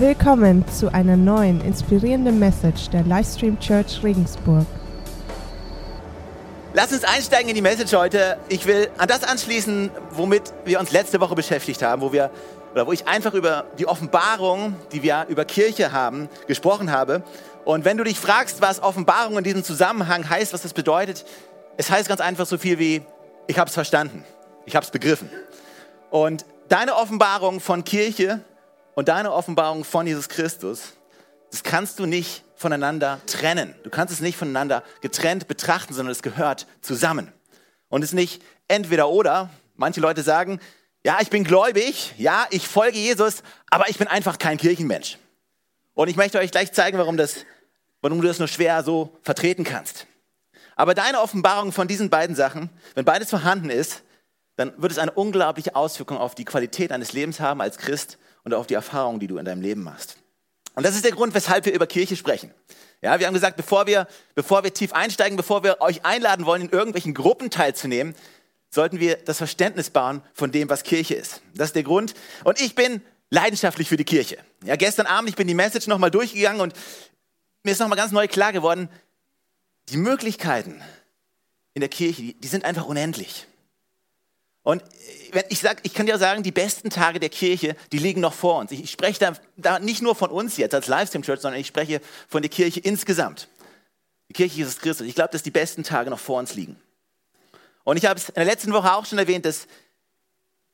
Willkommen zu einer neuen inspirierenden Message der Livestream Church Regensburg. Lass uns einsteigen in die Message heute. Ich will an das anschließen, womit wir uns letzte Woche beschäftigt haben, wo wir oder wo ich einfach über die Offenbarung, die wir über Kirche haben, gesprochen habe. Und wenn du dich fragst, was Offenbarung in diesem Zusammenhang heißt, was das bedeutet, es heißt ganz einfach so viel wie ich habe es verstanden, ich habe es begriffen. Und deine Offenbarung von Kirche und deine Offenbarung von Jesus Christus, das kannst du nicht voneinander trennen. Du kannst es nicht voneinander getrennt betrachten, sondern es gehört zusammen. Und es ist nicht entweder oder. Manche Leute sagen, ja, ich bin gläubig, ja, ich folge Jesus, aber ich bin einfach kein Kirchenmensch. Und ich möchte euch gleich zeigen, warum, das, warum du das nur schwer so vertreten kannst. Aber deine Offenbarung von diesen beiden Sachen, wenn beides vorhanden ist, dann wird es eine unglaubliche Auswirkung auf die Qualität deines Lebens haben als Christ und auf die Erfahrungen, die du in deinem Leben machst. Und das ist der Grund, weshalb wir über Kirche sprechen. Ja, wir haben gesagt, bevor wir, bevor wir tief einsteigen, bevor wir euch einladen wollen, in irgendwelchen Gruppen teilzunehmen, sollten wir das Verständnis bauen von dem, was Kirche ist. Das ist der Grund. Und ich bin leidenschaftlich für die Kirche. Ja, gestern Abend, ich bin die Message nochmal durchgegangen und mir ist nochmal ganz neu klar geworden, die Möglichkeiten in der Kirche, die, die sind einfach unendlich. Und wenn ich sag, ich kann dir sagen, die besten Tage der Kirche, die liegen noch vor uns. Ich spreche da, da nicht nur von uns jetzt als Livestream Church, sondern ich spreche von der Kirche insgesamt. Die Kirche Jesus Christus. Ich glaube, dass die besten Tage noch vor uns liegen. Und ich habe es in der letzten Woche auch schon erwähnt, dass,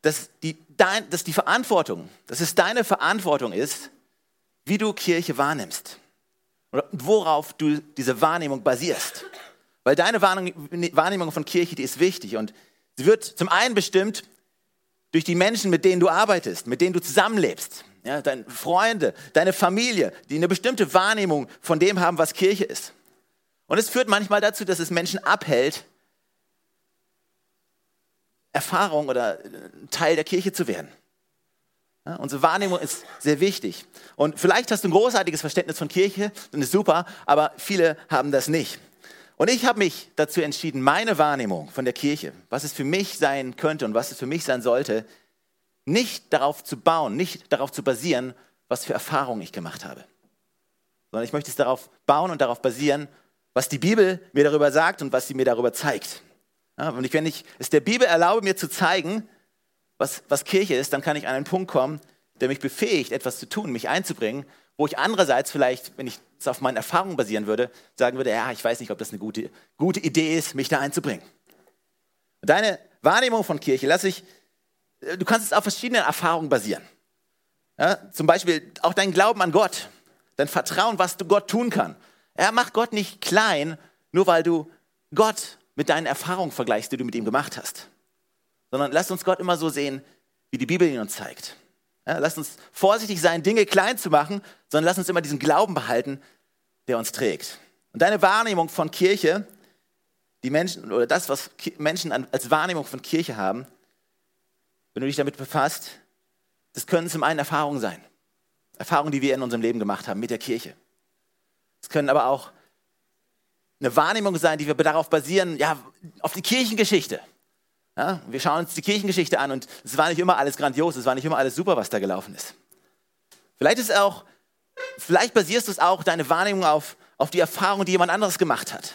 dass, die, dein, dass die Verantwortung, dass es deine Verantwortung ist, wie du Kirche wahrnimmst. Oder worauf du diese Wahrnehmung basierst. Weil deine Wahrnehmung von Kirche, die ist wichtig. Und Sie wird zum einen bestimmt durch die Menschen, mit denen du arbeitest, mit denen du zusammenlebst. Ja, deine Freunde, deine Familie, die eine bestimmte Wahrnehmung von dem haben, was Kirche ist. Und es führt manchmal dazu, dass es Menschen abhält, Erfahrung oder Teil der Kirche zu werden. Ja, unsere Wahrnehmung ist sehr wichtig. Und vielleicht hast du ein großartiges Verständnis von Kirche, dann ist super, aber viele haben das nicht. Und ich habe mich dazu entschieden, meine Wahrnehmung von der Kirche, was es für mich sein könnte und was es für mich sein sollte, nicht darauf zu bauen, nicht darauf zu basieren, was für Erfahrungen ich gemacht habe, sondern ich möchte es darauf bauen und darauf basieren, was die Bibel mir darüber sagt und was sie mir darüber zeigt. Ja, und wenn ich es der Bibel erlaube, mir zu zeigen, was, was Kirche ist, dann kann ich an einen Punkt kommen, der mich befähigt, etwas zu tun, mich einzubringen, wo ich andererseits vielleicht, wenn ich es auf meinen Erfahrungen basieren würde, sagen würde, ja, ich weiß nicht, ob das eine gute, gute Idee ist, mich da einzubringen. Deine Wahrnehmung von Kirche, lass ich, äh, du kannst es auf verschiedenen Erfahrungen basieren. Ja, zum Beispiel auch dein Glauben an Gott, dein Vertrauen, was du Gott tun kann. Er macht Gott nicht klein, nur weil du Gott mit deinen Erfahrungen vergleichst, die du mit ihm gemacht hast. Sondern lass uns Gott immer so sehen, wie die Bibel ihn uns zeigt. Ja, lass uns vorsichtig sein, Dinge klein zu machen, sondern lass uns immer diesen Glauben behalten, der uns trägt. Und deine Wahrnehmung von Kirche, die Menschen oder das, was Menschen als Wahrnehmung von Kirche haben, wenn du dich damit befasst, das können zum einen Erfahrungen sein. Erfahrungen, die wir in unserem Leben gemacht haben mit der Kirche. Es können aber auch eine Wahrnehmung sein, die wir darauf basieren, ja, auf die Kirchengeschichte. Ja, wir schauen uns die Kirchengeschichte an und es war nicht immer alles grandios, es war nicht immer alles super, was da gelaufen ist. Vielleicht ist auch, vielleicht basierst du es auch, deine Wahrnehmung auf, auf die Erfahrung, die jemand anderes gemacht hat.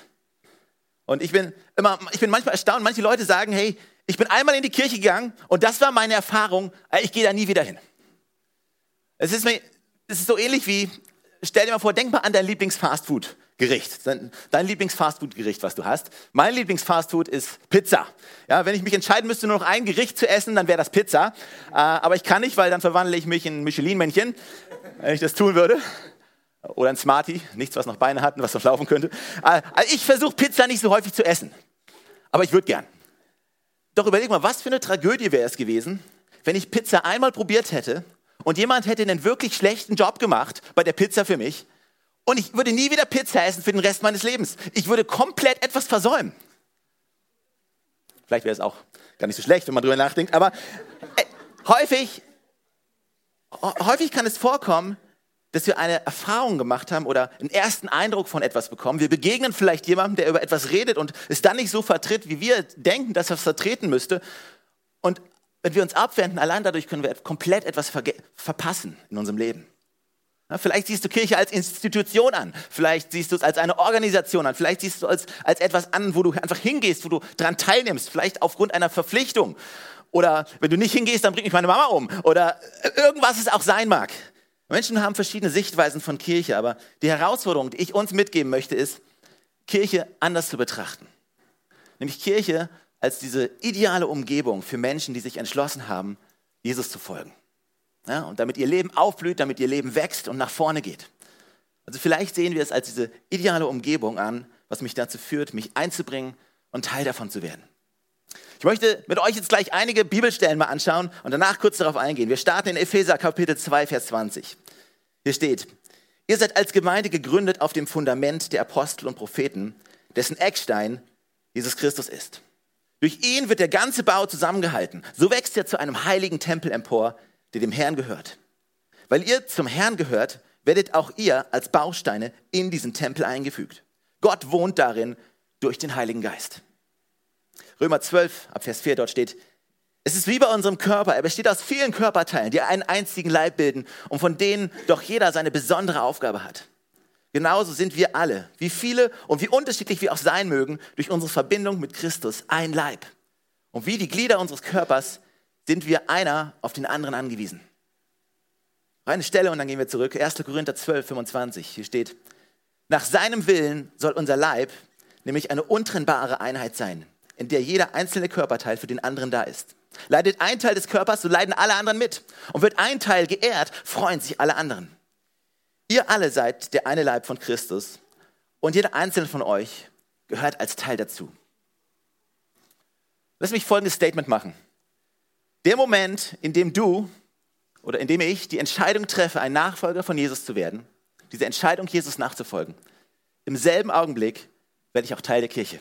Und ich bin immer, ich bin manchmal erstaunt, manche Leute sagen, hey, ich bin einmal in die Kirche gegangen und das war meine Erfahrung, ich gehe da nie wieder hin. Es ist, mir, es ist so ähnlich wie, stell dir mal vor, denk mal an dein Lieblings-Fastfood. Gericht, dein, dein Lieblings-Fastfood-Gericht, was du hast. Mein Lieblings-Fastfood ist Pizza. Ja, wenn ich mich entscheiden müsste, nur noch ein Gericht zu essen, dann wäre das Pizza. Äh, aber ich kann nicht, weil dann verwandle ich mich in ein Michelin-Männchen, wenn ich das tun würde. Oder ein Smarty, nichts, was noch Beine hat und was noch laufen könnte. Äh, also ich versuche Pizza nicht so häufig zu essen. Aber ich würde gern. Doch überleg mal, was für eine Tragödie wäre es gewesen, wenn ich Pizza einmal probiert hätte und jemand hätte einen wirklich schlechten Job gemacht bei der Pizza für mich und ich würde nie wieder Pizza essen für den Rest meines Lebens. Ich würde komplett etwas versäumen. Vielleicht wäre es auch gar nicht so schlecht, wenn man drüber nachdenkt, aber äh, häufig, häufig kann es vorkommen, dass wir eine Erfahrung gemacht haben oder einen ersten Eindruck von etwas bekommen. Wir begegnen vielleicht jemandem, der über etwas redet und es dann nicht so vertritt, wie wir denken, dass er es vertreten müsste. Und wenn wir uns abwenden, allein dadurch können wir komplett etwas verpassen in unserem Leben. Vielleicht siehst du Kirche als Institution an, vielleicht siehst du es als eine Organisation an, vielleicht siehst du es als, etwas an, wo du einfach hingehst, wo du daran teilnimmst, vielleicht aufgrund einer Verpflichtung. Oder wenn du nicht hingehst, dann bring ich meine Mama um. Oder irgendwas es auch sein mag. Menschen haben verschiedene Sichtweisen von Kirche, aber die Herausforderung, die ich uns mitgeben möchte, ist, Kirche anders zu betrachten. Nämlich Kirche als diese ideale Umgebung für Menschen, die sich entschlossen haben, Jesus zu folgen. Ja, und damit ihr Leben aufblüht, damit ihr Leben wächst und nach vorne geht. Also vielleicht sehen wir es als diese ideale Umgebung an, was mich dazu führt, mich einzubringen und Teil davon zu werden. Ich möchte mit euch jetzt gleich einige Bibelstellen mal anschauen und danach kurz darauf eingehen. Wir starten in Epheser Kapitel 2, Vers 20. Hier steht, ihr seid als Gemeinde gegründet auf dem Fundament der Apostel und Propheten, dessen Eckstein Jesus Christus ist. Durch ihn wird der ganze Bau zusammengehalten. So wächst er zu einem heiligen Tempel empor, der dem Herrn gehört. Weil ihr zum Herrn gehört, werdet auch ihr als Bausteine in diesen Tempel eingefügt. Gott wohnt darin durch den Heiligen Geist. Römer 12, ab Vers 4 dort steht, es ist wie bei unserem Körper. Er besteht aus vielen Körperteilen, die einen einzigen Leib bilden und von denen doch jeder seine besondere Aufgabe hat. Genauso sind wir alle, wie viele und wie unterschiedlich wir auch sein mögen, durch unsere Verbindung mit Christus ein Leib. Und wie die Glieder unseres Körpers sind wir einer auf den anderen angewiesen. Eine Stelle und dann gehen wir zurück. 1. Korinther 12, 25. Hier steht, nach seinem Willen soll unser Leib nämlich eine untrennbare Einheit sein, in der jeder einzelne Körperteil für den anderen da ist. Leidet ein Teil des Körpers, so leiden alle anderen mit. Und wird ein Teil geehrt, freuen sich alle anderen. Ihr alle seid der eine Leib von Christus und jeder einzelne von euch gehört als Teil dazu. Lass mich folgendes Statement machen. Der Moment, in dem du oder in dem ich die Entscheidung treffe, ein Nachfolger von Jesus zu werden, diese Entscheidung, Jesus nachzufolgen, im selben Augenblick werde ich auch Teil der Kirche.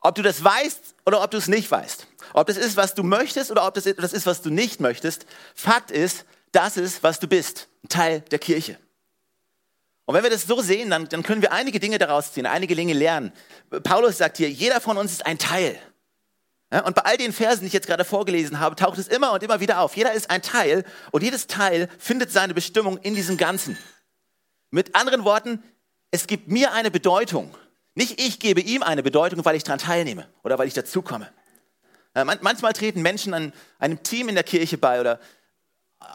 Ob du das weißt oder ob du es nicht weißt, ob das ist, was du möchtest oder ob das das ist, was du nicht möchtest, Fakt ist, das ist, was du bist, ein Teil der Kirche. Und wenn wir das so sehen, dann, dann können wir einige Dinge daraus ziehen, einige Dinge lernen. Paulus sagt hier, jeder von uns ist ein Teil. Und bei all den Versen, die ich jetzt gerade vorgelesen habe, taucht es immer und immer wieder auf. Jeder ist ein Teil und jedes Teil findet seine Bestimmung in diesem Ganzen. Mit anderen Worten, es gibt mir eine Bedeutung. Nicht ich gebe ihm eine Bedeutung, weil ich daran teilnehme oder weil ich dazukomme. Manchmal treten Menschen an einem Team in der Kirche bei oder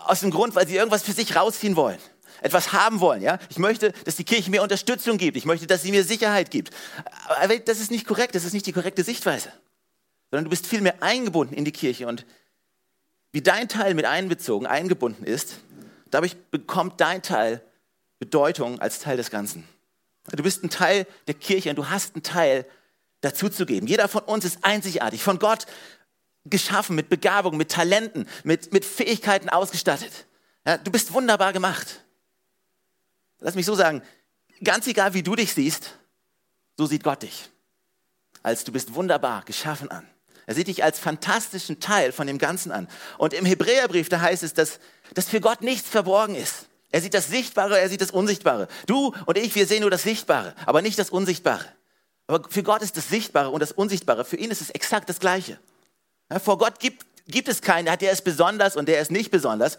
aus dem Grund, weil sie irgendwas für sich rausziehen wollen etwas haben wollen. Ja? Ich möchte, dass die Kirche mir Unterstützung gibt. Ich möchte, dass sie mir Sicherheit gibt. Aber das ist nicht korrekt. Das ist nicht die korrekte Sichtweise sondern du bist vielmehr eingebunden in die Kirche und wie dein Teil mit einbezogen, eingebunden ist, dadurch bekommt dein Teil Bedeutung als Teil des Ganzen. Du bist ein Teil der Kirche und du hast einen Teil dazuzugeben. Jeder von uns ist einzigartig, von Gott geschaffen, mit Begabung, mit Talenten, mit, mit Fähigkeiten ausgestattet. Ja, du bist wunderbar gemacht. Lass mich so sagen, ganz egal wie du dich siehst, so sieht Gott dich. Als du bist wunderbar geschaffen an. Er sieht dich als fantastischen Teil von dem Ganzen an. Und im Hebräerbrief, da heißt es, dass, dass für Gott nichts verborgen ist. Er sieht das Sichtbare, er sieht das Unsichtbare. Du und ich, wir sehen nur das Sichtbare, aber nicht das Unsichtbare. Aber für Gott ist das Sichtbare und das Unsichtbare, für ihn ist es exakt das Gleiche. Ja, vor Gott gibt, gibt es keinen, der ist besonders und der ist nicht besonders.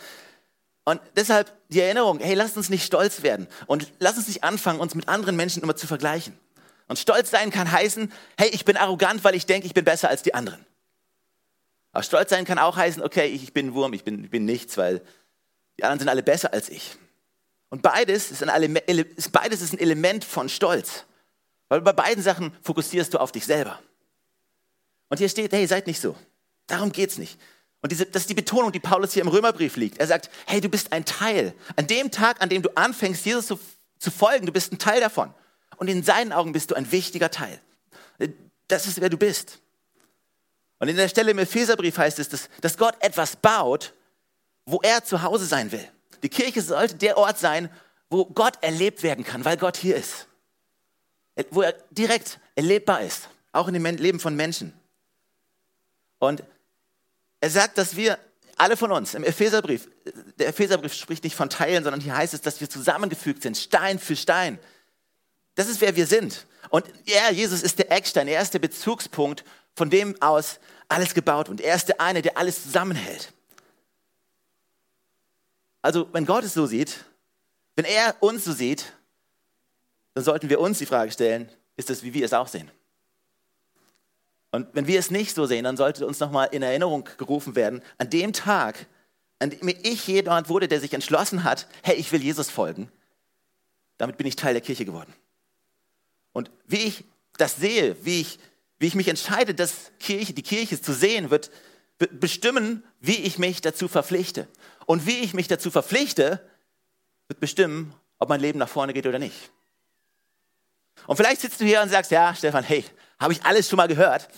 Und deshalb die Erinnerung, hey, lasst uns nicht stolz werden und lasst uns nicht anfangen, uns mit anderen Menschen immer zu vergleichen. Und stolz sein kann heißen, hey, ich bin arrogant, weil ich denke, ich bin besser als die anderen. Aber stolz sein kann auch heißen, okay, ich, bin ein Wurm, ich bin, ich bin nichts, weil die anderen sind alle besser als ich. Und beides ist, ein beides ist ein Element von Stolz. Weil bei beiden Sachen fokussierst du auf dich selber. Und hier steht, hey, seid nicht so. Darum geht es nicht. Und diese, das ist die Betonung, die Paulus hier im Römerbrief liegt. Er sagt, hey, du bist ein Teil. An dem Tag, an dem du anfängst, Jesus zu, zu folgen, du bist ein Teil davon. Und in seinen Augen bist du ein wichtiger Teil. Das ist, wer du bist. Und in der Stelle im Epheserbrief heißt es, dass, dass Gott etwas baut, wo er zu Hause sein will. Die Kirche sollte der Ort sein, wo Gott erlebt werden kann, weil Gott hier ist. Wo er direkt erlebbar ist, auch in dem Leben von Menschen. Und er sagt, dass wir alle von uns im Epheserbrief, der Epheserbrief spricht nicht von Teilen, sondern hier heißt es, dass wir zusammengefügt sind, Stein für Stein. Das ist, wer wir sind. Und er, Jesus, ist der Eckstein. Er ist der Bezugspunkt, von dem aus alles gebaut wird. Er ist der eine, der alles zusammenhält. Also, wenn Gott es so sieht, wenn er uns so sieht, dann sollten wir uns die Frage stellen, ist es, wie wir es auch sehen? Und wenn wir es nicht so sehen, dann sollte uns nochmal in Erinnerung gerufen werden, an dem Tag, an dem ich jemand wurde, der sich entschlossen hat, hey, ich will Jesus folgen, damit bin ich Teil der Kirche geworden. Und wie ich das sehe, wie ich, wie ich mich entscheide, das Kirche, die Kirche zu sehen, wird bestimmen, wie ich mich dazu verpflichte. Und wie ich mich dazu verpflichte, wird bestimmen, ob mein Leben nach vorne geht oder nicht. Und vielleicht sitzt du hier und sagst, ja, Stefan, hey, habe ich alles schon mal gehört.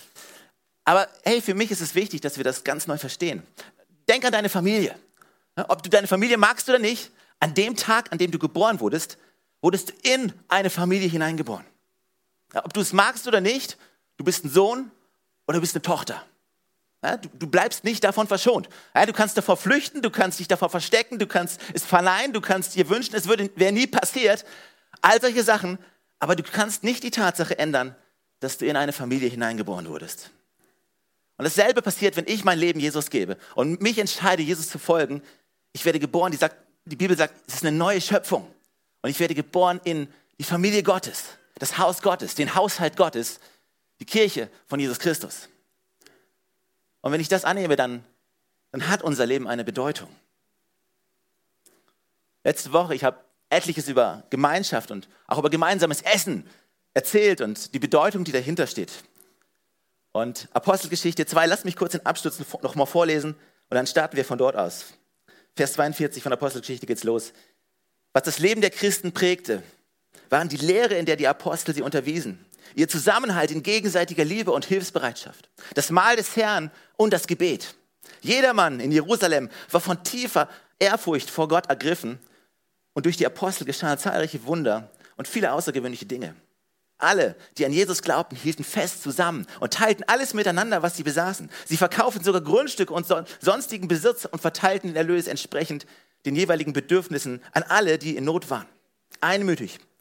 Aber hey, für mich ist es wichtig, dass wir das ganz neu verstehen. Denk an deine Familie. Ob du deine Familie magst oder nicht, an dem Tag, an dem du geboren wurdest, wurdest du in eine Familie hineingeboren. Ob du es magst oder nicht, du bist ein Sohn oder du bist eine Tochter. Ja, du, du, bleibst nicht davon verschont. Ja, du kannst davor flüchten, du kannst dich davor verstecken, du kannst es verleihen, du kannst dir wünschen, es wäre nie passiert. All solche Sachen. Aber du kannst nicht die Tatsache ändern, dass du in eine Familie hineingeboren wurdest. Und dasselbe passiert, wenn ich mein Leben Jesus gebe und mich entscheide, Jesus zu folgen. Ich werde geboren, die, sagt, die Bibel sagt, es ist eine neue Schöpfung. Und ich werde geboren in die Familie Gottes, das Haus Gottes, den Haushalt Gottes, die Kirche von Jesus Christus. Und wenn ich das annehme, dann, dann hat unser Leben eine Bedeutung. Letzte Woche, ich habe etliches über Gemeinschaft und auch über gemeinsames Essen erzählt und die Bedeutung, die dahinter steht. Und Apostelgeschichte 2, lasst mich kurz den Absturz noch mal vorlesen und dann starten wir von dort aus. Vers 42 von Apostelgeschichte geht's los. Was das Leben der Christen prägte, waren die Lehre, in der die Apostel sie unterwiesen ihr Zusammenhalt in gegenseitiger Liebe und Hilfsbereitschaft, das Mahl des Herrn und das Gebet. Jedermann in Jerusalem war von tiefer Ehrfurcht vor Gott ergriffen und durch die Apostel geschahen zahlreiche Wunder und viele außergewöhnliche Dinge. Alle, die an Jesus glaubten, hielten fest zusammen und teilten alles miteinander, was sie besaßen. Sie verkauften sogar Grundstücke und sonstigen Besitz und verteilten den Erlös entsprechend den jeweiligen Bedürfnissen an alle, die in Not waren. Einmütig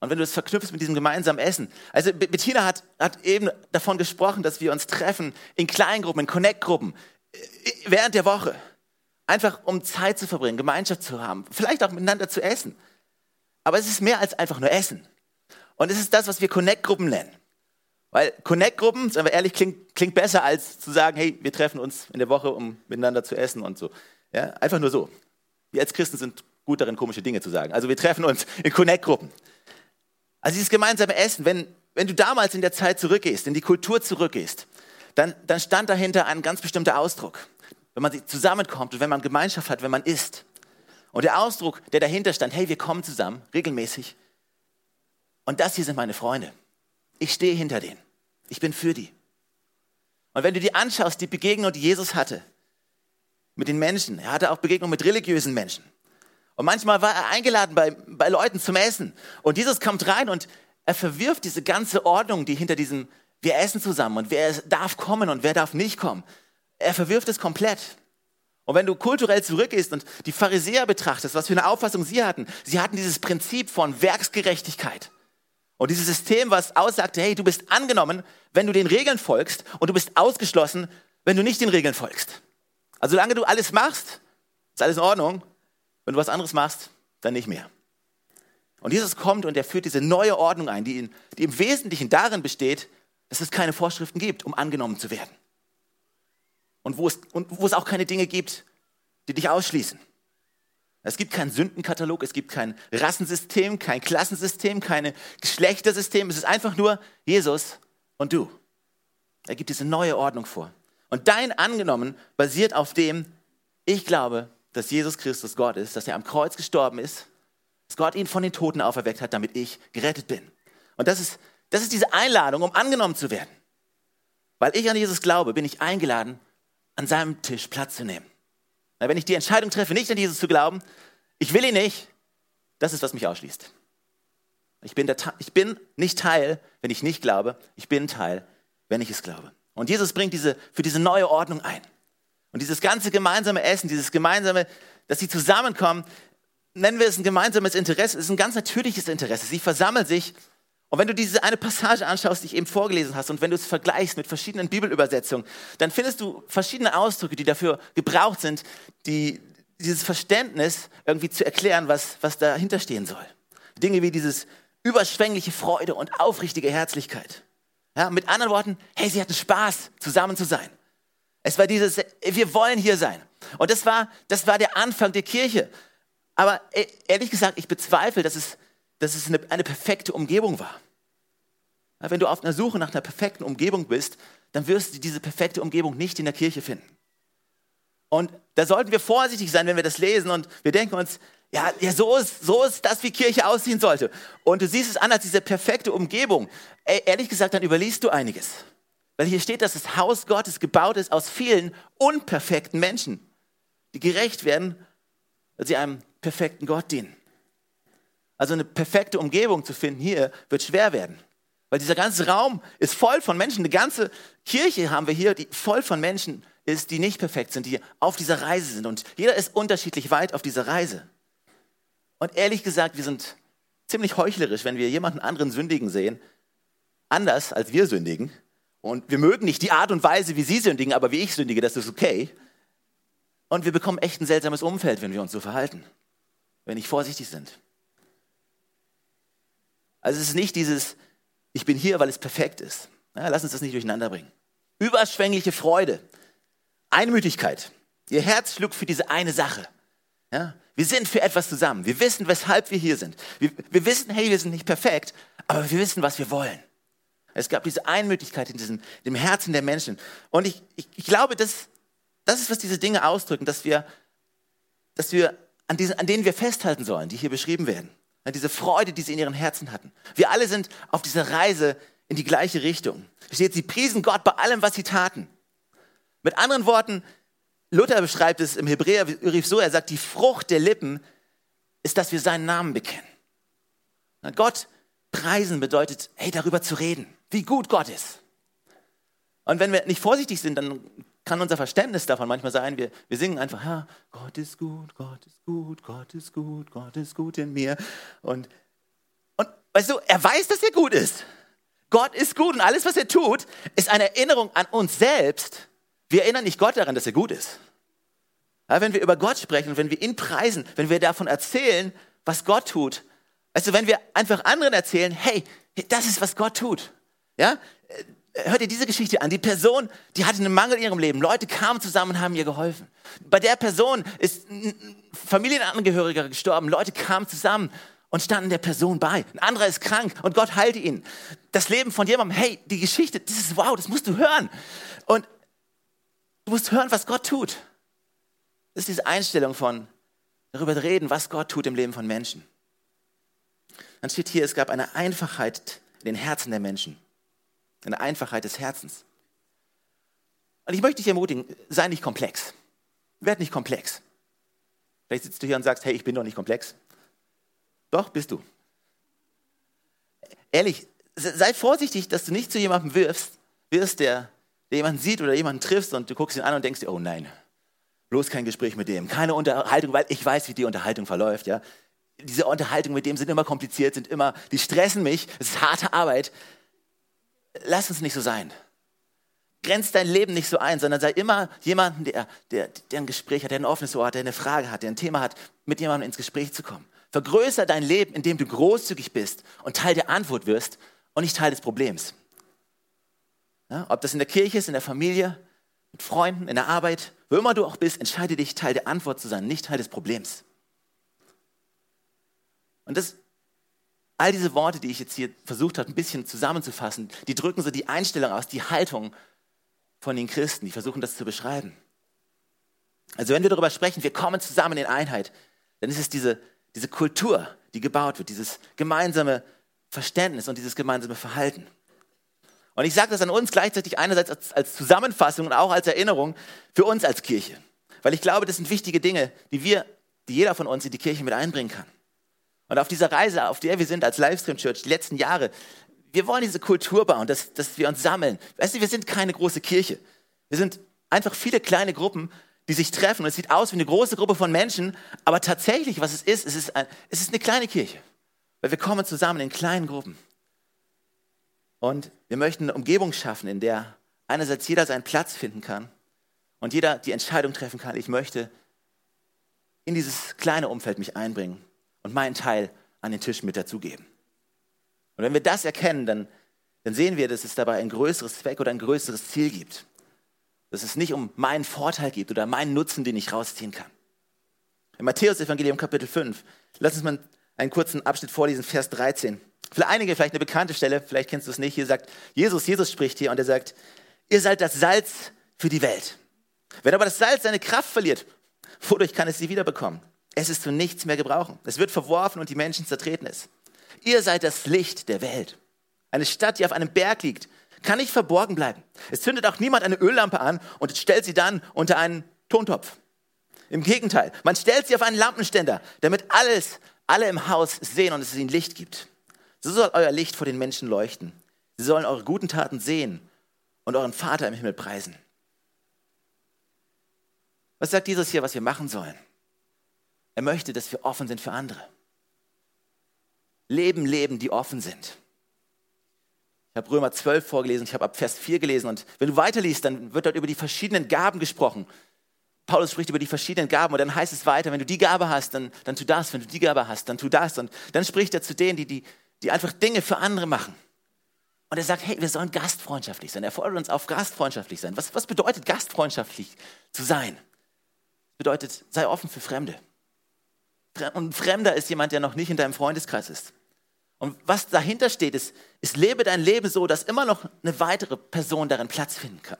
Und wenn du das verknüpfst mit diesem gemeinsamen Essen. Also Bettina hat, hat eben davon gesprochen, dass wir uns treffen in Kleingruppen, in Connect-Gruppen, äh, während der Woche. Einfach um Zeit zu verbringen, Gemeinschaft zu haben, vielleicht auch miteinander zu essen. Aber es ist mehr als einfach nur Essen. Und es ist das, was wir Connect-Gruppen nennen. Weil Connect-Gruppen, sagen wir ehrlich, klingt, klingt besser als zu sagen, hey, wir treffen uns in der Woche, um miteinander zu essen und so. Ja, einfach nur so. Wir als Christen sind gut darin, komische Dinge zu sagen. Also wir treffen uns in Connect-Gruppen. Also dieses gemeinsame Essen, wenn, wenn du damals in der Zeit zurückgehst, in die Kultur zurückgehst, dann, dann stand dahinter ein ganz bestimmter Ausdruck. Wenn man zusammenkommt und wenn man Gemeinschaft hat, wenn man isst. Und der Ausdruck, der dahinter stand, hey, wir kommen zusammen, regelmäßig. Und das hier sind meine Freunde. Ich stehe hinter denen. Ich bin für die. Und wenn du dir anschaust, die Begegnung, die Jesus hatte mit den Menschen, er hatte auch Begegnungen mit religiösen Menschen. Und manchmal war er eingeladen bei, bei Leuten zum Essen. Und Jesus kommt rein und er verwirft diese ganze Ordnung, die hinter diesem, wir essen zusammen und wer darf kommen und wer darf nicht kommen. Er verwirft es komplett. Und wenn du kulturell zurückgehst und die Pharisäer betrachtest, was für eine Auffassung sie hatten, sie hatten dieses Prinzip von Werksgerechtigkeit. Und dieses System, was aussagte, hey, du bist angenommen, wenn du den Regeln folgst und du bist ausgeschlossen, wenn du nicht den Regeln folgst. Also solange du alles machst, ist alles in Ordnung. Wenn du was anderes machst, dann nicht mehr. Und Jesus kommt und er führt diese neue Ordnung ein, die, in, die im Wesentlichen darin besteht, dass es keine Vorschriften gibt, um angenommen zu werden. Und wo es, und wo es auch keine Dinge gibt, die dich ausschließen. Es gibt keinen Sündenkatalog, es gibt kein Rassensystem, kein Klassensystem, kein Geschlechtersystem. Es ist einfach nur Jesus und du. Er gibt diese neue Ordnung vor. Und dein Angenommen basiert auf dem, ich glaube, dass Jesus Christus Gott ist, dass er am Kreuz gestorben ist, dass Gott ihn von den Toten auferweckt hat, damit ich gerettet bin. Und das ist, das ist diese Einladung, um angenommen zu werden. Weil ich an Jesus glaube, bin ich eingeladen, an seinem Tisch Platz zu nehmen. wenn ich die Entscheidung treffe, nicht an Jesus zu glauben, ich will ihn nicht, das ist, was mich ausschließt. Ich bin, der, ich bin nicht Teil, wenn ich nicht glaube. Ich bin Teil, wenn ich es glaube. Und Jesus bringt diese, für diese neue Ordnung ein. Und dieses ganze gemeinsame Essen, dieses gemeinsame, dass sie zusammenkommen, nennen wir es ein gemeinsames Interesse, ist ein ganz natürliches Interesse. Sie versammeln sich. Und wenn du diese eine Passage anschaust, die ich eben vorgelesen hast, und wenn du es vergleichst mit verschiedenen Bibelübersetzungen, dann findest du verschiedene Ausdrücke, die dafür gebraucht sind, die, dieses Verständnis irgendwie zu erklären, was, was dahinter stehen soll. Dinge wie dieses überschwängliche Freude und aufrichtige Herzlichkeit. Ja, mit anderen Worten, hey, sie hatten Spaß, zusammen zu sein. Es war dieses, wir wollen hier sein. Und das war, das war der Anfang der Kirche. Aber e, ehrlich gesagt, ich bezweifle, dass es, dass es eine, eine perfekte Umgebung war. Wenn du auf einer Suche nach einer perfekten Umgebung bist, dann wirst du diese perfekte Umgebung nicht in der Kirche finden. Und da sollten wir vorsichtig sein, wenn wir das lesen und wir denken uns, ja, ja so, ist, so ist das, wie Kirche aussehen sollte. Und du siehst es an als diese perfekte Umgebung. Ey, ehrlich gesagt, dann überliest du einiges. Weil hier steht, dass das Haus Gottes gebaut ist aus vielen unperfekten Menschen, die gerecht werden, weil sie einem perfekten Gott dienen. Also eine perfekte Umgebung zu finden hier wird schwer werden. Weil dieser ganze Raum ist voll von Menschen. Eine ganze Kirche haben wir hier, die voll von Menschen ist, die nicht perfekt sind, die auf dieser Reise sind. Und jeder ist unterschiedlich weit auf dieser Reise. Und ehrlich gesagt, wir sind ziemlich heuchlerisch, wenn wir jemanden anderen sündigen sehen, anders als wir sündigen. Und wir mögen nicht die Art und Weise, wie sie sündigen, aber wie ich sündige, das ist okay. Und wir bekommen echt ein seltsames Umfeld, wenn wir uns so verhalten, wenn nicht vorsichtig sind. Also es ist nicht dieses, ich bin hier, weil es perfekt ist. Ja, lass uns das nicht durcheinander bringen. Überschwängliche Freude, Einmütigkeit. Ihr Herz schluckt für diese eine Sache. Ja? Wir sind für etwas zusammen. Wir wissen, weshalb wir hier sind. Wir, wir wissen, hey, wir sind nicht perfekt, aber wir wissen, was wir wollen. Es gab diese Einmütigkeit in diesem, dem Herzen der Menschen. Und ich, ich, ich glaube, das, das ist, was diese Dinge ausdrücken, dass wir, dass wir an, diesen, an denen wir festhalten sollen, die hier beschrieben werden. Ja, diese Freude, die sie in ihren Herzen hatten. Wir alle sind auf dieser Reise in die gleiche Richtung. Steht, sie priesen Gott bei allem, was sie taten. Mit anderen Worten, Luther beschreibt es im Hebräerbrief so, er sagt, die Frucht der Lippen ist, dass wir seinen Namen bekennen. Gott preisen bedeutet, hey, darüber zu reden, wie gut Gott ist. Und wenn wir nicht vorsichtig sind, dann kann unser Verständnis davon manchmal sein, wir, wir singen einfach, ja, Gott ist gut, Gott ist gut, Gott ist gut, Gott ist gut in mir. Und, und weißt du, er weiß, dass er gut ist. Gott ist gut und alles, was er tut, ist eine Erinnerung an uns selbst. Wir erinnern nicht Gott daran, dass er gut ist. Ja, wenn wir über Gott sprechen, wenn wir ihn preisen, wenn wir davon erzählen, was Gott tut, du, wenn wir einfach anderen erzählen, hey, das ist, was Gott tut. Ja, äh, hört ihr diese Geschichte an. Die Person, die hatte einen Mangel in ihrem Leben. Leute kamen zusammen und haben ihr geholfen. Bei der Person ist ein Familienangehöriger gestorben. Leute kamen zusammen und standen der Person bei. Ein anderer ist krank und Gott heilte ihn. Das Leben von jemandem, hey, die Geschichte, das ist wow, das musst du hören. Und du musst hören, was Gott tut. Das ist diese Einstellung von darüber reden, was Gott tut im Leben von Menschen. Dann steht hier, es gab eine Einfachheit in den Herzen der Menschen. Eine Einfachheit des Herzens. Und ich möchte dich ermutigen, sei nicht komplex. Werd nicht komplex. Vielleicht sitzt du hier und sagst, hey, ich bin doch nicht komplex. Doch, bist du. Ehrlich, sei vorsichtig, dass du nicht zu jemandem wirfst, wirst, der, der jemanden sieht oder jemanden triffst und du guckst ihn an und denkst dir, oh nein, bloß kein Gespräch mit dem, keine Unterhaltung, weil ich weiß, wie die Unterhaltung verläuft. Ja? Diese Unterhaltungen mit dem sind immer kompliziert, sind immer, die stressen mich, es ist harte Arbeit. Lass uns nicht so sein. Grenz dein Leben nicht so ein, sondern sei immer jemanden, der, der, der ein Gespräch hat, der ein offenes Ohr hat, der eine Frage hat, der ein Thema hat, mit jemandem ins Gespräch zu kommen. Vergrößer dein Leben, indem du großzügig bist und Teil der Antwort wirst und nicht Teil des Problems. Ja, ob das in der Kirche ist, in der Familie, mit Freunden, in der Arbeit, wo immer du auch bist, entscheide dich, Teil der Antwort zu sein, nicht Teil des Problems. Und das, all diese Worte, die ich jetzt hier versucht habe, ein bisschen zusammenzufassen, die drücken so die Einstellung aus, die Haltung von den Christen, die versuchen das zu beschreiben. Also wenn wir darüber sprechen, wir kommen zusammen in Einheit, dann ist es diese diese Kultur, die gebaut wird, dieses gemeinsame Verständnis und dieses gemeinsame Verhalten. Und ich sage das an uns gleichzeitig einerseits als, als, Zusammenfassung und auch als Erinnerung für uns als Kirche. Weil ich glaube, das sind wichtige Dinge, die wir, die jeder von uns in die Kirche mit einbringen kann. Und auf dieser Reise, auf der wir sind als Livestream Church die letzten Jahre, wir wollen diese Kultur bauen, dass, dass wir uns sammeln. Weißt du, wir sind keine große Kirche. Wir sind einfach viele kleine Gruppen, die sich treffen. Und es sieht aus wie eine große Gruppe von Menschen, aber tatsächlich, was es ist, es ist, ein, es ist eine kleine Kirche. Weil wir kommen zusammen in kleinen Gruppen. Und wir möchten eine Umgebung schaffen, in der einerseits jeder seinen Platz finden kann und jeder die Entscheidung treffen kann, ich möchte in dieses kleine Umfeld mich einbringen und meinen Teil an den Tisch mit dazugeben. Und wenn wir das erkennen, dann, dann sehen wir, dass es dabei ein größeres Zweck oder ein größeres Ziel gibt. Dass es nicht um meinen Vorteil geht oder meinen Nutzen, den ich rausziehen kann. Im Matthäus-Evangelium Kapitel 5, lass uns mal einen kurzen Abschnitt vorlesen, Vers 13. Für einige vielleicht eine bekannte Stelle, vielleicht kennst du es nicht. Hier sagt Jesus, Jesus spricht hier und er sagt, ihr seid das Salz für die Welt. Wenn aber das Salz seine Kraft verliert, wodurch kann es sie wiederbekommen? Es ist zu nichts mehr gebrauchen. Es wird verworfen und die Menschen zertreten es. Ihr seid das Licht der Welt. Eine Stadt, die auf einem Berg liegt, kann nicht verborgen bleiben. Es zündet auch niemand eine Öllampe an und stellt sie dann unter einen Tontopf. Im Gegenteil, man stellt sie auf einen Lampenständer, damit alles, alle im Haus sehen und es ihnen Licht gibt. So soll euer Licht vor den Menschen leuchten. Sie sollen eure guten Taten sehen und euren Vater im Himmel preisen. Was sagt Jesus hier, was wir machen sollen? Er möchte, dass wir offen sind für andere. Leben, leben, die offen sind. Ich habe Römer 12 vorgelesen, ich habe ab Vers 4 gelesen und wenn du weiterliest, dann wird dort über die verschiedenen Gaben gesprochen. Paulus spricht über die verschiedenen Gaben und dann heißt es weiter, wenn du die Gabe hast, dann, dann tu das, wenn du die Gabe hast, dann tu das. Und dann spricht er zu denen, die, die, die einfach Dinge für andere machen. Und er sagt, hey, wir sollen gastfreundschaftlich sein. Er fordert uns auf, gastfreundschaftlich sein. Was, was bedeutet gastfreundschaftlich zu sein? Das bedeutet, sei offen für Fremde. Und ein Fremder ist jemand, der noch nicht in deinem Freundeskreis ist. Und was dahinter steht, ist, ist, lebe dein Leben so, dass immer noch eine weitere Person darin Platz finden kann.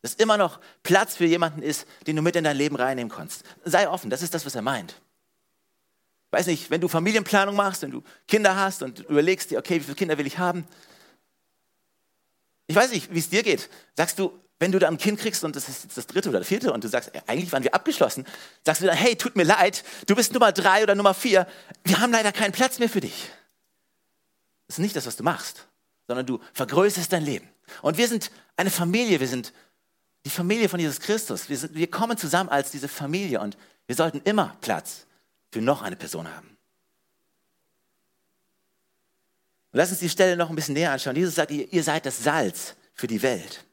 Dass immer noch Platz für jemanden ist, den du mit in dein Leben reinnehmen kannst. Sei offen, das ist das, was er meint. Weiß nicht, wenn du Familienplanung machst, wenn du Kinder hast und überlegst dir, okay, wie viele Kinder will ich haben? Ich weiß nicht, wie es dir geht. Sagst du, wenn du da ein Kind kriegst und das ist jetzt das dritte oder das vierte und du sagst, eigentlich waren wir abgeschlossen, sagst du dann, hey, tut mir leid, du bist Nummer drei oder Nummer vier, wir haben leider keinen Platz mehr für dich. Das ist nicht das, was du machst, sondern du vergrößerst dein Leben. Und wir sind eine Familie, wir sind die Familie von Jesus Christus. Wir, sind, wir kommen zusammen als diese Familie und wir sollten immer Platz für noch eine Person haben. Und lass uns die Stelle noch ein bisschen näher anschauen. Jesus sagt, ihr, ihr seid das Salz für die Welt.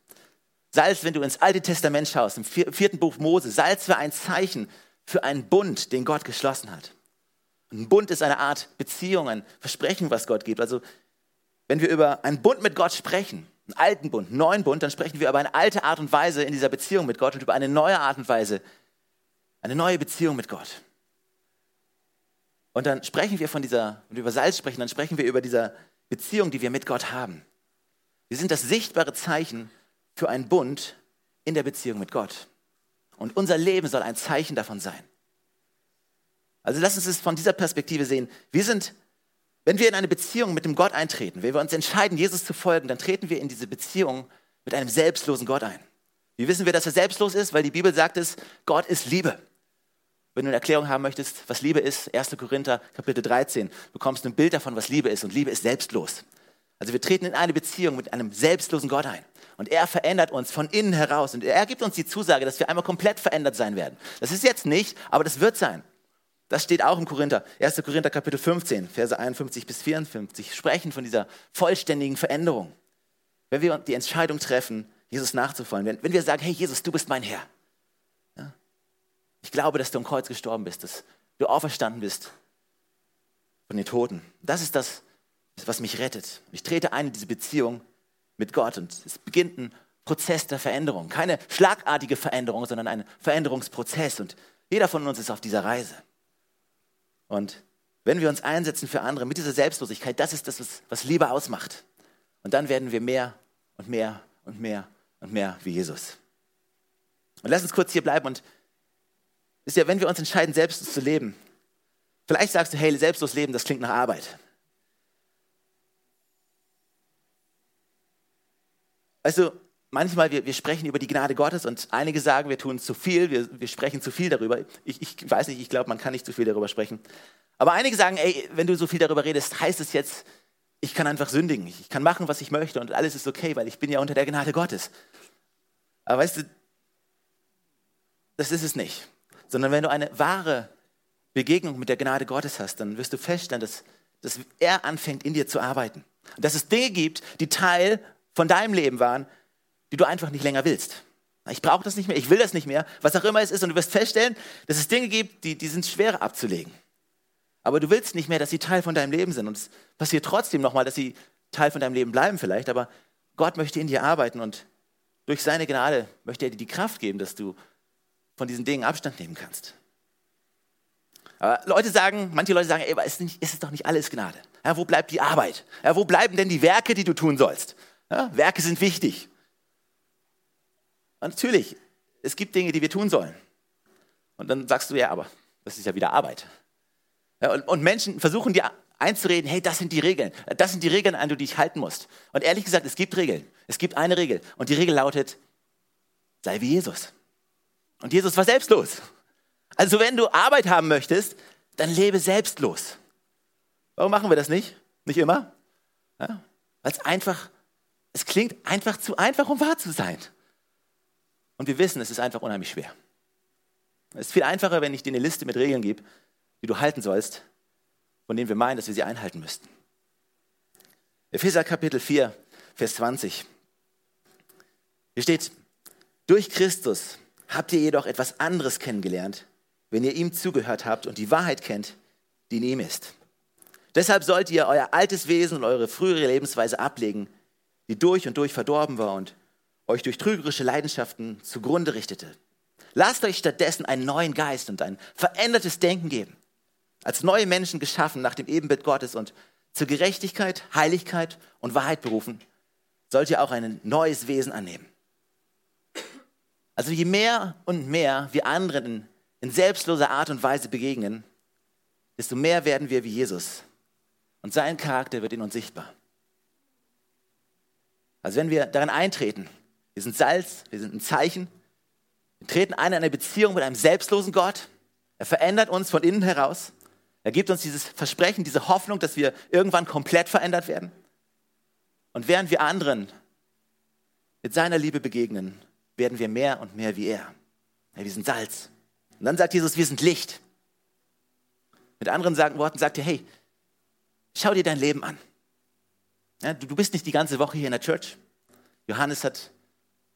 Salz, wenn du ins Alte Testament schaust, im vierten Buch Mose, Salz war ein Zeichen für einen Bund, den Gott geschlossen hat. Ein Bund ist eine Art Beziehung, ein Versprechen, was Gott gibt. Also, wenn wir über einen Bund mit Gott sprechen, einen alten Bund, einen neuen Bund, dann sprechen wir über eine alte Art und Weise in dieser Beziehung mit Gott und über eine neue Art und Weise, eine neue Beziehung mit Gott. Und dann sprechen wir von dieser, wenn wir über Salz sprechen, dann sprechen wir über diese Beziehung, die wir mit Gott haben. Wir sind das sichtbare Zeichen für einen Bund in der Beziehung mit Gott. Und unser Leben soll ein Zeichen davon sein. Also lass uns es von dieser Perspektive sehen. Wir sind, wenn wir in eine Beziehung mit dem Gott eintreten, wenn wir uns entscheiden, Jesus zu folgen, dann treten wir in diese Beziehung mit einem selbstlosen Gott ein. Wie wissen wir, dass er selbstlos ist? Weil die Bibel sagt es, Gott ist Liebe. Wenn du eine Erklärung haben möchtest, was Liebe ist, 1. Korinther Kapitel 13, bekommst du ein Bild davon, was Liebe ist. Und Liebe ist selbstlos. Also wir treten in eine Beziehung mit einem selbstlosen Gott ein. Und er verändert uns von innen heraus. Und er gibt uns die Zusage, dass wir einmal komplett verändert sein werden. Das ist jetzt nicht, aber das wird sein. Das steht auch im Korinther, 1. Korinther Kapitel 15, Verse 51 bis 54, sprechen von dieser vollständigen Veränderung. Wenn wir die Entscheidung treffen, Jesus nachzufolgen, wenn, wenn wir sagen, hey Jesus, du bist mein Herr. Ja? Ich glaube, dass du am Kreuz gestorben bist, dass du auferstanden bist von den Toten. Das ist das, was mich rettet. Ich trete ein in diese Beziehung mit Gott und es beginnt ein Prozess der Veränderung. Keine schlagartige Veränderung, sondern ein Veränderungsprozess und jeder von uns ist auf dieser Reise. Und wenn wir uns einsetzen für andere mit dieser Selbstlosigkeit, das ist das, was Liebe ausmacht. Und dann werden wir mehr und mehr und mehr und mehr wie Jesus. Und lass uns kurz hier bleiben und ist ja, wenn wir uns entscheiden, selbstlos zu leben, vielleicht sagst du, hey, selbstlos leben, das klingt nach Arbeit. Also, manchmal, wir, wir sprechen über die Gnade Gottes und einige sagen, wir tun zu viel, wir, wir sprechen zu viel darüber. Ich, ich weiß nicht, ich glaube, man kann nicht zu viel darüber sprechen. Aber einige sagen, ey, wenn du so viel darüber redest, heißt es jetzt, ich kann einfach sündigen, ich kann machen, was ich möchte und alles ist okay, weil ich bin ja unter der Gnade Gottes. Aber weißt du, das ist es nicht. Sondern wenn du eine wahre Begegnung mit der Gnade Gottes hast, dann wirst du feststellen, dass, dass er anfängt, in dir zu arbeiten. Und dass es Dinge gibt, die Teil von deinem Leben waren, die du einfach nicht länger willst. Ich brauche das nicht mehr, ich will das nicht mehr, was auch immer es ist. Und du wirst feststellen, dass es Dinge gibt, die, die sind schwer abzulegen. Aber du willst nicht mehr, dass sie Teil von deinem Leben sind. Und es passiert trotzdem nochmal, dass sie Teil von deinem Leben bleiben vielleicht. Aber Gott möchte in dir arbeiten und durch seine Gnade möchte er dir die Kraft geben, dass du von diesen Dingen Abstand nehmen kannst. Aber Leute sagen, manche Leute sagen, ey, ist, nicht, ist es doch nicht alles Gnade. Ja, wo bleibt die Arbeit? Ja, wo bleiben denn die Werke, die du tun sollst? Ja, Werke sind wichtig. Und natürlich, es gibt Dinge, die wir tun sollen. Und dann sagst du, ja, aber das ist ja wieder Arbeit. Ja, und, und, Menschen versuchen dir einzureden, hey, das sind die Regeln. Das sind die Regeln, an die du dich halten musst. Und ehrlich gesagt, es gibt Regeln. Es gibt eine Regel. Und die Regel lautet, sei wie Jesus. Und Jesus war selbstlos. Also wenn du Arbeit haben möchtest, dann lebe selbstlos. Warum machen wir das nicht? Nicht immer? Ja, Weil es einfach, es klingt einfach zu einfach, um wahr zu sein. Und wir wissen, es ist einfach unheimlich schwer. Es ist viel einfacher, wenn ich dir eine Liste mit Regeln gebe, die du halten sollst, von denen wir meinen, dass wir sie einhalten müssten. Epheser Kapitel 4, Vers 20. Hier steht, durch Christus habt ihr jedoch etwas anderes kennengelernt, wenn ihr ihm zugehört habt und die Wahrheit kennt, die in ihm ist. Deshalb sollt ihr euer altes Wesen und eure frühere Lebensweise ablegen, die durch und durch verdorben war und euch durch trügerische Leidenschaften zugrunde richtete. Lasst euch stattdessen einen neuen Geist und ein verändertes Denken geben. Als neue Menschen geschaffen nach dem Ebenbild Gottes und zur Gerechtigkeit, Heiligkeit und Wahrheit berufen, sollt ihr auch ein neues Wesen annehmen. Also je mehr und mehr wir anderen in, in selbstloser Art und Weise begegnen, desto mehr werden wir wie Jesus. Und sein Charakter wird in uns sichtbar. Also wenn wir darin eintreten, wir sind Salz, wir sind ein Zeichen. Wir treten ein in eine Beziehung mit einem selbstlosen Gott. Er verändert uns von innen heraus. Er gibt uns dieses Versprechen, diese Hoffnung, dass wir irgendwann komplett verändert werden. Und während wir anderen mit seiner Liebe begegnen, werden wir mehr und mehr wie er. Ja, wir sind Salz. Und dann sagt Jesus, wir sind Licht. Mit anderen Worten sagt er, hey, schau dir dein Leben an. Ja, du, du bist nicht die ganze Woche hier in der Church. Johannes hat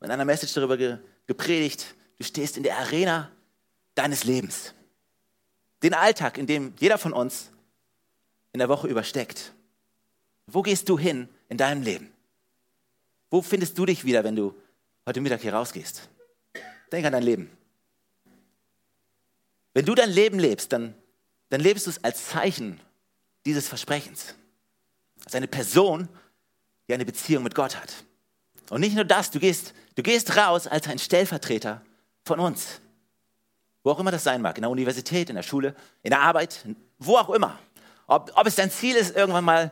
in einer Message darüber ge gepredigt, du stehst in der Arena deines Lebens. Den Alltag, in dem jeder von uns in der Woche übersteckt. Wo gehst du hin in deinem Leben? Wo findest du dich wieder, wenn du heute Mittag hier rausgehst? Denk an dein Leben. Wenn du dein Leben lebst, dann, dann lebst du es als Zeichen dieses Versprechens. Als eine Person, die eine Beziehung mit Gott hat. Und nicht nur das, du gehst, du gehst raus als ein Stellvertreter von uns. Wo auch immer das sein mag, in der Universität, in der Schule, in der Arbeit, wo auch immer. Ob, ob es dein Ziel ist, irgendwann mal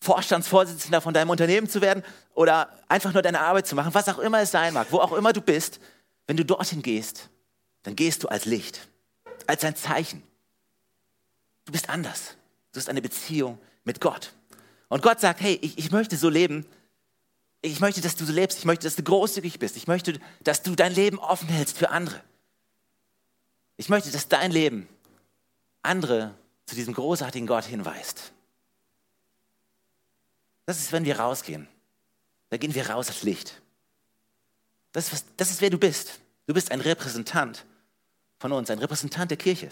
Vorstandsvorsitzender von deinem Unternehmen zu werden oder einfach nur deine Arbeit zu machen, was auch immer es sein mag, wo auch immer du bist, wenn du dorthin gehst, dann gehst du als Licht, als ein Zeichen. Du bist anders. Du hast eine Beziehung mit Gott. Und Gott sagt, hey, ich, ich möchte so leben, ich möchte, dass du so lebst. Ich möchte, dass du großzügig bist. Ich möchte, dass du dein Leben offen hältst für andere. Ich möchte, dass dein Leben andere zu diesem großartigen Gott hinweist. Das ist, wenn wir rausgehen. Da gehen wir raus als Licht. Das ist, was, das ist, wer du bist. Du bist ein Repräsentant von uns, ein Repräsentant der Kirche.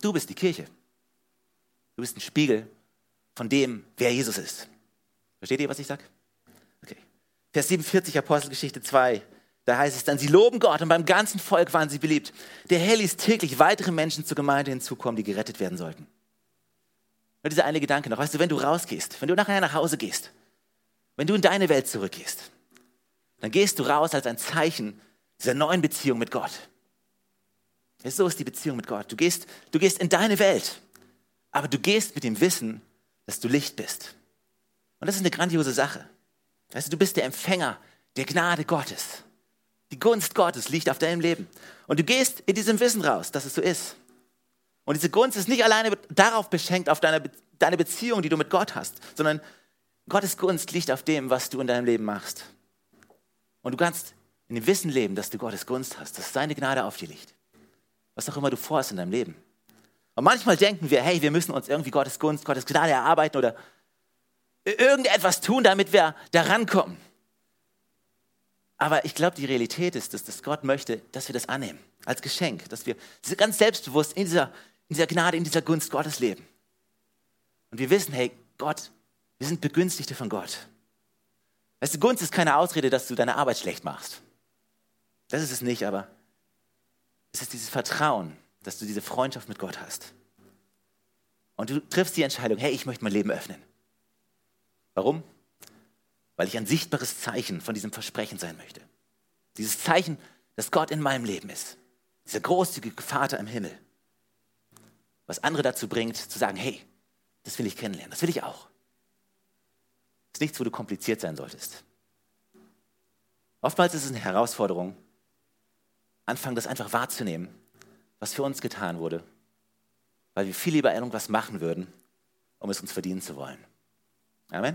Du bist die Kirche. Du bist ein Spiegel von dem, wer Jesus ist. Versteht ihr, was ich sage? Vers 47, Apostelgeschichte 2. Da heißt es dann, sie loben Gott und beim ganzen Volk waren sie beliebt. Der Herr ließ täglich weitere Menschen zur Gemeinde hinzukommen, die gerettet werden sollten. Nur dieser eine Gedanke noch. Weißt du, wenn du rausgehst, wenn du nachher nach Hause gehst, wenn du in deine Welt zurückgehst, dann gehst du raus als ein Zeichen dieser neuen Beziehung mit Gott. So ist die Beziehung mit Gott. Du gehst, du gehst in deine Welt, aber du gehst mit dem Wissen, dass du Licht bist. Und das ist eine grandiose Sache. Weißt du, du bist der Empfänger der Gnade Gottes. Die Gunst Gottes liegt auf deinem Leben. Und du gehst in diesem Wissen raus, dass es so ist. Und diese Gunst ist nicht alleine darauf beschenkt, auf deine, deine Beziehung, die du mit Gott hast, sondern Gottes Gunst liegt auf dem, was du in deinem Leben machst. Und du kannst in dem Wissen leben, dass du Gottes Gunst hast, dass seine Gnade auf dir liegt. Was auch immer du vorhast in deinem Leben. Und manchmal denken wir, hey, wir müssen uns irgendwie Gottes Gunst, Gottes Gnade erarbeiten oder irgendetwas tun, damit wir da rankommen. Aber ich glaube, die Realität ist, dass, dass Gott möchte, dass wir das annehmen als Geschenk, dass wir ganz selbstbewusst in dieser, in dieser Gnade, in dieser Gunst Gottes leben. Und wir wissen, hey, Gott, wir sind Begünstigte von Gott. Weißt du, Gunst ist keine Ausrede, dass du deine Arbeit schlecht machst. Das ist es nicht, aber es ist dieses Vertrauen, dass du diese Freundschaft mit Gott hast. Und du triffst die Entscheidung, hey, ich möchte mein Leben öffnen. Warum? Weil ich ein sichtbares Zeichen von diesem Versprechen sein möchte. Dieses Zeichen, dass Gott in meinem Leben ist. Dieser großzügige Vater im Himmel. Was andere dazu bringt, zu sagen, hey, das will ich kennenlernen, das will ich auch. Das ist nichts, wo du kompliziert sein solltest. Oftmals ist es eine Herausforderung, anfangen, das einfach wahrzunehmen, was für uns getan wurde, weil wir viel lieber irgendwas machen würden, um es uns verdienen zu wollen. Amen.